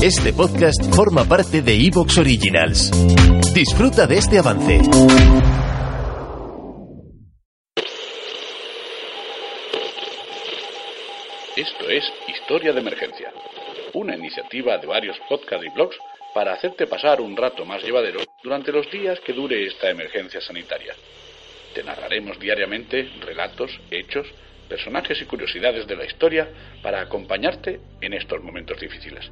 Este podcast forma parte de Evox Originals. Disfruta de este avance. Esto es Historia de Emergencia, una iniciativa de varios podcasts y blogs para hacerte pasar un rato más llevadero durante los días que dure esta emergencia sanitaria. Te narraremos diariamente relatos, hechos, personajes y curiosidades de la historia para acompañarte en estos momentos difíciles.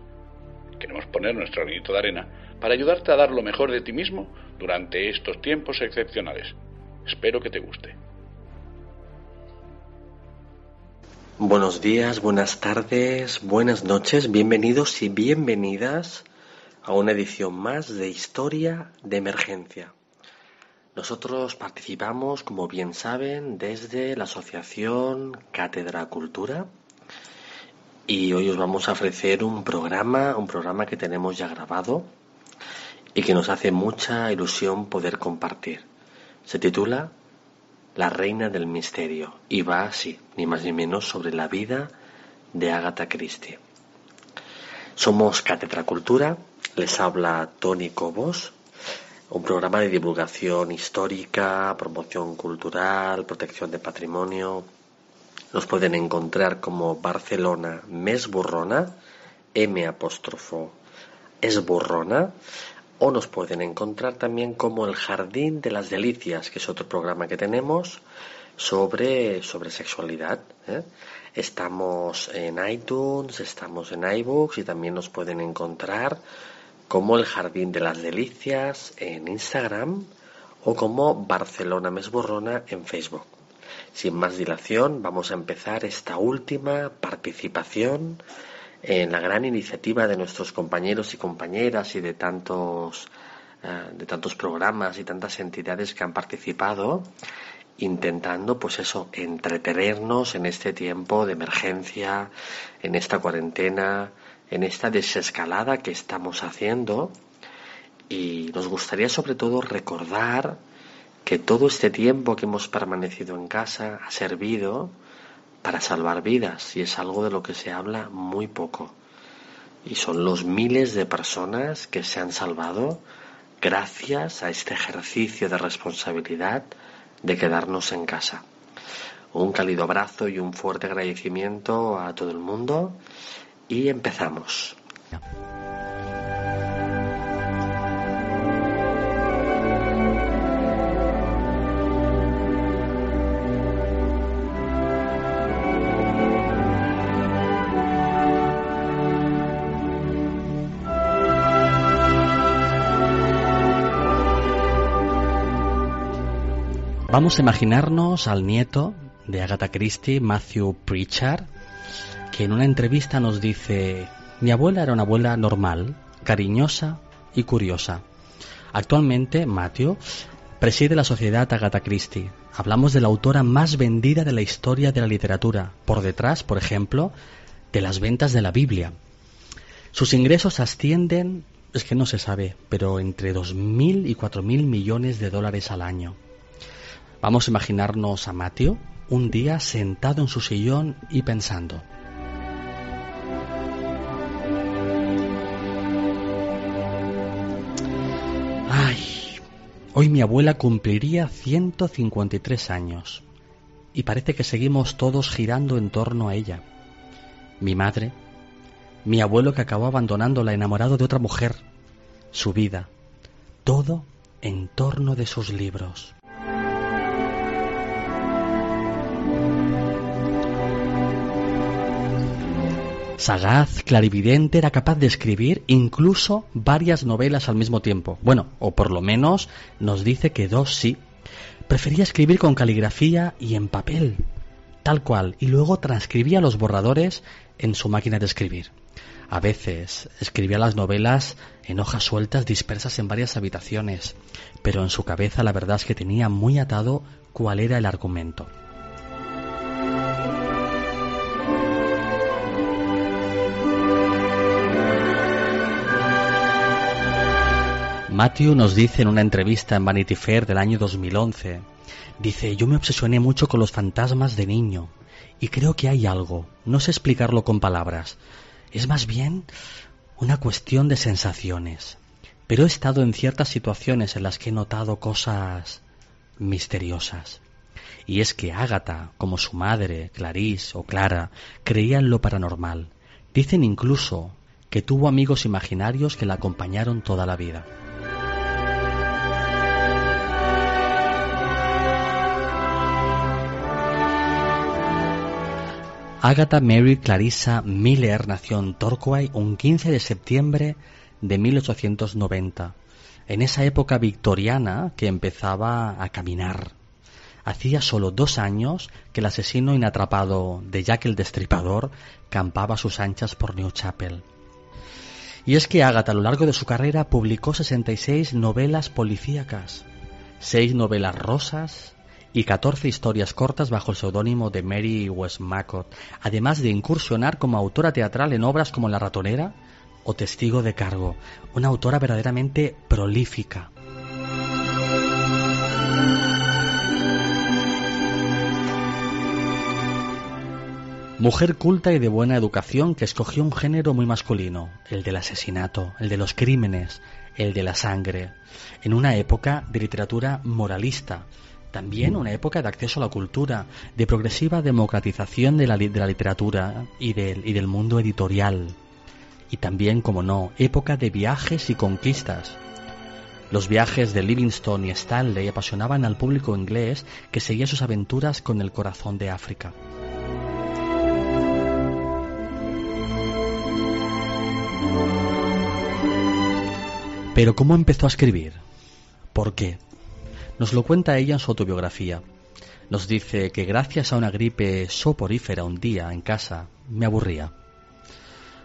Queremos poner nuestro granito de arena para ayudarte a dar lo mejor de ti mismo durante estos tiempos excepcionales. Espero que te guste. Buenos días, buenas tardes, buenas noches, bienvenidos y bienvenidas a una edición más de Historia de Emergencia. Nosotros participamos, como bien saben, desde la Asociación Cátedra Cultura y hoy os vamos a ofrecer un programa, un programa que tenemos ya grabado y que nos hace mucha ilusión poder compartir. Se titula La Reina del Misterio y va así, ni más ni menos, sobre la vida de Agatha Christie. Somos Cátedra Cultura, les habla Tony Cobos, un programa de divulgación histórica, promoción cultural, protección de patrimonio, nos pueden encontrar como Barcelona Mesburrona, M apóstrofo Esburrona, o nos pueden encontrar también como El Jardín de las Delicias, que es otro programa que tenemos sobre, sobre sexualidad. ¿eh? Estamos en iTunes, estamos en iBooks y también nos pueden encontrar como El Jardín de las Delicias en Instagram o como Barcelona Mesburrona en Facebook. Sin más dilación, vamos a empezar esta última participación en la gran iniciativa de nuestros compañeros y compañeras y de tantos, eh, de tantos programas y tantas entidades que han participado intentando pues eso entretenernos en este tiempo de emergencia en esta cuarentena en esta desescalada que estamos haciendo. Y nos gustaría sobre todo recordar que todo este tiempo que hemos permanecido en casa ha servido para salvar vidas y es algo de lo que se habla muy poco. Y son los miles de personas que se han salvado gracias a este ejercicio de responsabilidad de quedarnos en casa. Un cálido abrazo y un fuerte agradecimiento a todo el mundo y empezamos. Vamos a imaginarnos al nieto de Agatha Christie, Matthew Pritchard, que en una entrevista nos dice, mi abuela era una abuela normal, cariñosa y curiosa. Actualmente, Matthew preside la sociedad Agatha Christie. Hablamos de la autora más vendida de la historia de la literatura, por detrás, por ejemplo, de las ventas de la Biblia. Sus ingresos ascienden, es que no se sabe, pero entre 2.000 y 4.000 millones de dólares al año. Vamos a imaginarnos a Mateo un día sentado en su sillón y pensando. Ay, hoy mi abuela cumpliría 153 años y parece que seguimos todos girando en torno a ella. Mi madre, mi abuelo que acabó abandonándola enamorado de otra mujer, su vida, todo en torno de sus libros. Sagaz, clarividente, era capaz de escribir incluso varias novelas al mismo tiempo. Bueno, o por lo menos nos dice que dos sí. Prefería escribir con caligrafía y en papel, tal cual, y luego transcribía los borradores en su máquina de escribir. A veces escribía las novelas en hojas sueltas dispersas en varias habitaciones, pero en su cabeza la verdad es que tenía muy atado cuál era el argumento. Matthew nos dice en una entrevista en Vanity Fair del año 2011, dice, yo me obsesioné mucho con los fantasmas de niño y creo que hay algo, no sé explicarlo con palabras, es más bien una cuestión de sensaciones. Pero he estado en ciertas situaciones en las que he notado cosas misteriosas. Y es que Ágata, como su madre, Clarice o Clara, creían lo paranormal. Dicen incluso que tuvo amigos imaginarios que la acompañaron toda la vida. Agatha Mary Clarissa Miller nació en Torquay un 15 de septiembre de 1890, en esa época victoriana que empezaba a caminar. Hacía solo dos años que el asesino inatrapado de Jack el Destripador campaba sus anchas por New Chapel. Y es que Agatha a lo largo de su carrera publicó 66 novelas policíacas, seis novelas rosas y 14 historias cortas bajo el seudónimo de Mary Westmacott, además de incursionar como autora teatral en obras como La ratonera o Testigo de cargo, una autora verdaderamente prolífica. Mujer culta y de buena educación que escogió un género muy masculino, el del asesinato, el de los crímenes, el de la sangre, en una época de literatura moralista, también una época de acceso a la cultura, de progresiva democratización de la, literatura y del, y del mundo editorial. Y también, como no, época de viajes y conquistas. Los viajes de Livingstone y Stanley apasionaban al público inglés que seguía sus aventuras con el corazón de África. Pero ¿cómo empezó a escribir? ¿Por qué? Nos lo cuenta ella en su autobiografía. Nos dice que gracias a una gripe soporífera un día en casa me aburría.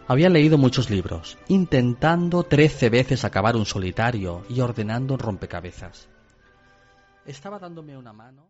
Había leído muchos libros, intentando trece veces acabar un solitario y ordenando un rompecabezas. Estaba dándome una mano.